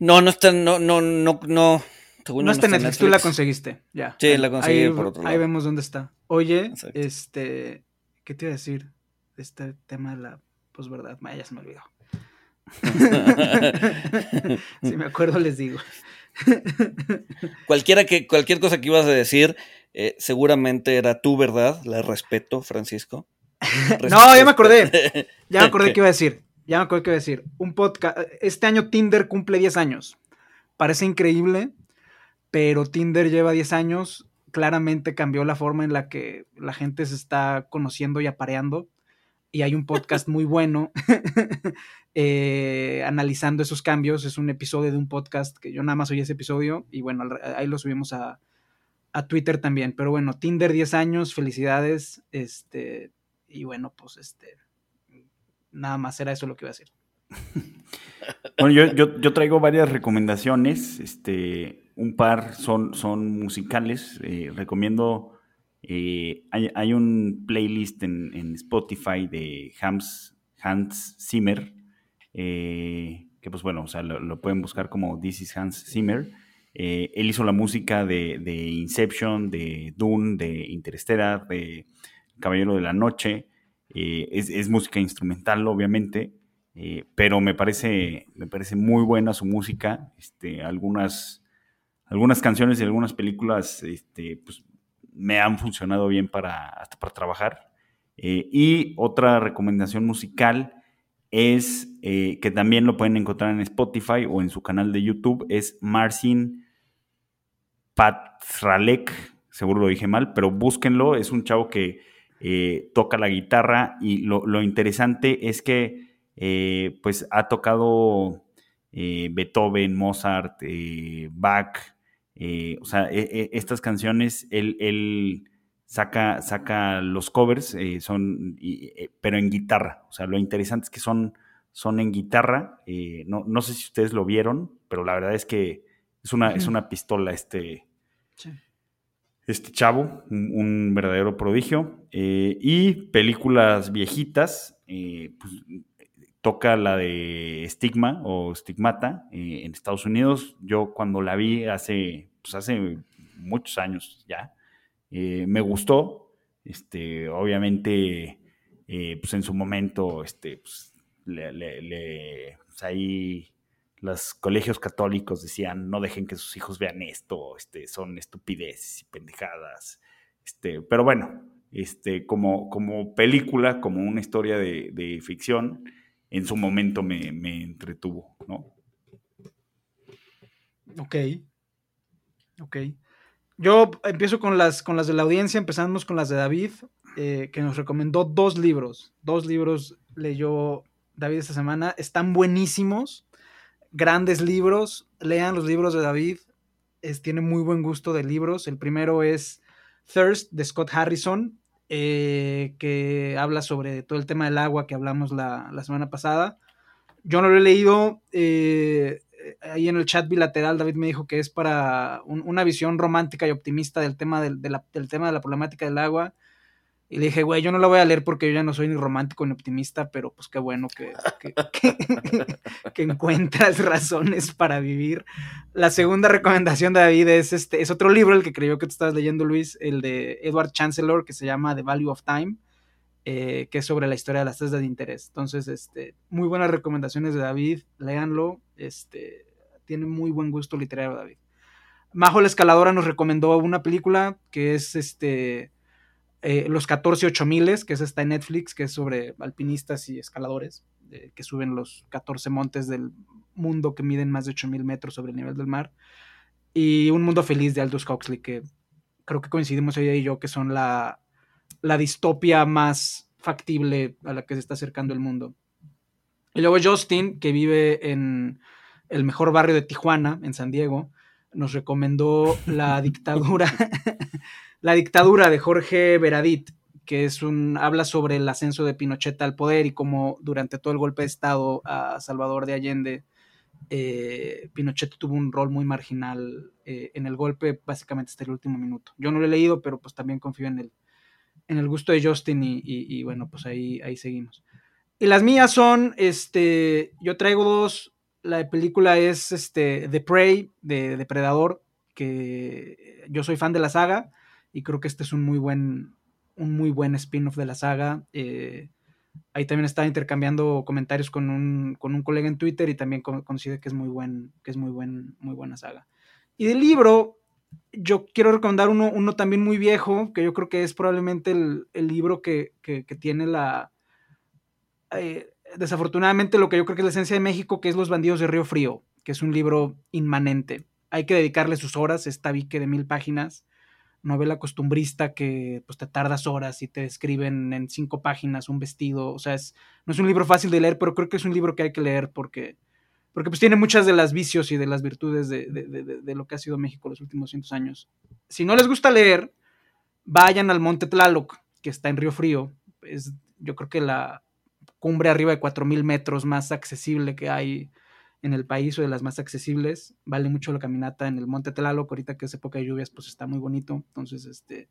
No, no está, no, no, no, no no está en Netflix, tú la conseguiste, ya. Sí, la conseguí ahí, por otro lado. Ahí vemos dónde está. Oye, este, ¿qué te iba a decir? Este tema de la posverdad, ya se me olvidó. *laughs* si me acuerdo les digo. *laughs* Cualquiera que, cualquier cosa que ibas a decir, eh, seguramente era tu verdad, la respeto, Francisco. *laughs* no, ya me acordé. Ya me acordé qué iba a decir. Ya me acordé qué iba a decir. Un podcast. Este año Tinder cumple 10 años. Parece increíble, pero Tinder lleva 10 años, claramente cambió la forma en la que la gente se está conociendo y apareando. Y hay un podcast *laughs* muy bueno *laughs* eh, analizando esos cambios. Es un episodio de un podcast que yo nada más oí ese episodio y bueno, ahí lo subimos a, a Twitter también. Pero bueno, Tinder 10 años, felicidades. Este, y bueno, pues este, nada más era eso lo que iba a decir. *laughs* Bueno, yo, yo, traigo varias recomendaciones. Este, un par son, son musicales. Eh, recomiendo, eh, hay, un playlist en, Spotify de Hans, Hans Zimmer, eh, que pues bueno, o sea, lo, pueden buscar como This is Hans Zimmer. él hizo la música de, Inception, de Dune, de Interstellar, de Caballero de la Noche. Es, es, música instrumental, obviamente. pero me parece, me parece muy buena su música. Este, algunas, algunas canciones y algunas películas este, pues, me han funcionado bien para, hasta para trabajar. Eh, y otra recomendación musical es eh, que también lo pueden encontrar en Spotify o en su canal de YouTube, es Marcin Patralek, seguro lo dije mal, pero búsquenlo, es un chavo que eh, toca la guitarra y lo, lo interesante es que pues ha tocado Beethoven, Mozart, Bach, eh, o sea, e, e, estas canciones, él, saca, saca los covers, eh, son, eh, pero en guitarra. O sea, lo interesante es que son, son en guitarra. No, no, sé si ustedes lo vieron, pero la verdad es que es una, es una pistola este, este chavo, un, verdadero prodigio. Y películas viejitas, pues, toca la de Stigma o Stigmata en Estados Unidos. Yo cuando la vi hace, pues hace muchos años ya, me gustó. Este, obviamente, pues en su momento, este, pues, le, pues ahí los colegios católicos decían no dejen que sus hijos vean esto, este, son estupideces y pendejadas. Este, pero bueno, este, como, como película, como una historia de, ficción, en su momento me, entretuvo, ¿no? Ok. Ok. Yo empiezo con las, con las de la audiencia, empezamos con las de David, eh, que nos recomendó dos libros. Dos libros leyó David esta semana. Están buenísimos, grandes libros. Lean los libros de David. Es, tiene muy buen gusto de libros. El primero es Thirst de Scott Harrison, eh, que habla sobre todo el tema del agua que hablamos la, semana pasada. Yo no lo he leído. Eh, ahí en el chat bilateral David me dijo que es para una visión romántica y optimista del tema, del tema de la problemática del agua. Y le dije, güey, yo no la voy a leer porque yo ya no soy ni romántico ni optimista, pero pues qué bueno que, que, *laughs* encuentras razones para vivir. La segunda recomendación de David es, este, es otro libro, el que creyó que tú estabas leyendo, Luis, el de Edward Chancellor, que se llama The Value of Time, eh, que es sobre la historia de las tasas de interés. Entonces, este, muy buenas recomendaciones de David, léanlo, este, tiene muy buen gusto literario David. Majo la Escaladora nos recomendó una película que es este eh, los 14 8000, que es esta en Netflix, que es sobre alpinistas y escaladores, que suben los 14 montes del mundo que miden más de 8000 metros sobre el nivel del mar. Y Un Mundo Feliz de Aldous Huxley, que creo que coincidimos ella y yo, que son la, la distopia más factible a la que se está acercando el mundo. Y luego Justin, que vive en el mejor barrio de Tijuana, en San Diego, nos recomendó la *laughs* dictadura *laughs* La dictadura de Jorge Veradit, que es un habla sobre el ascenso de Pinochet al poder y cómo durante todo el golpe de Estado a Salvador de Allende, eh, Pinochet tuvo un rol muy marginal eh, en el golpe, básicamente hasta el último minuto. Yo no lo he leído, pero pues también confío en el, en el gusto de Justin y, bueno, pues ahí, ahí seguimos. Y las mías son, este, yo traigo dos, la película es este, The Prey, de Depredador, que yo soy fan de la saga, y creo que este es un muy buen, un muy buen spin-off de la saga. Eh, ahí también estaba intercambiando comentarios con un, con un colega en Twitter y también considera que es muy buen, que es muy buen, muy buena saga. Y del libro, yo quiero recomendar uno, uno también muy viejo, que yo creo que es probablemente el, libro que, tiene la... Eh, desafortunadamente lo que yo creo que es la esencia de México, que es Los bandidos de Río Frío, que es un libro inmanente. Hay que dedicarle sus horas, esta que de mil páginas novela costumbrista que pues te tardas horas y te describen en cinco páginas un vestido, o sea, es, no es un libro fácil de leer, pero creo que es un libro que hay que leer porque, porque pues tiene muchas de las vicios y de las virtudes de, de, lo que ha sido México los últimos cientos años. Si no les gusta leer, vayan al Monte Tlaloc, que está en Río Frío, es yo creo que la cumbre arriba de 4.000 metros más accesible que hay en el país o de las más accesibles. Vale mucho la caminata en el Monte Tlaloc, ahorita que es época de lluvias, pues está muy bonito. Entonces, este,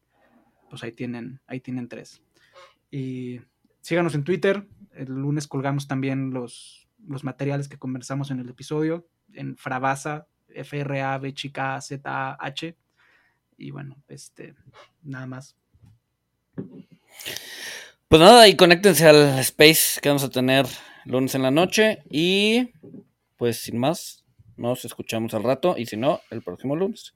pues ahí tienen, ahí tienen tres. Y síganos en Twitter. El lunes colgamos también los, los materiales que conversamos en el episodio en Frabasa, F R A B chica Z A H. Y bueno, este, nada más. Pues nada, y conéctense al space que vamos a tener lunes en la noche y pues sin más, nos escuchamos al rato y si no, el próximo lunes.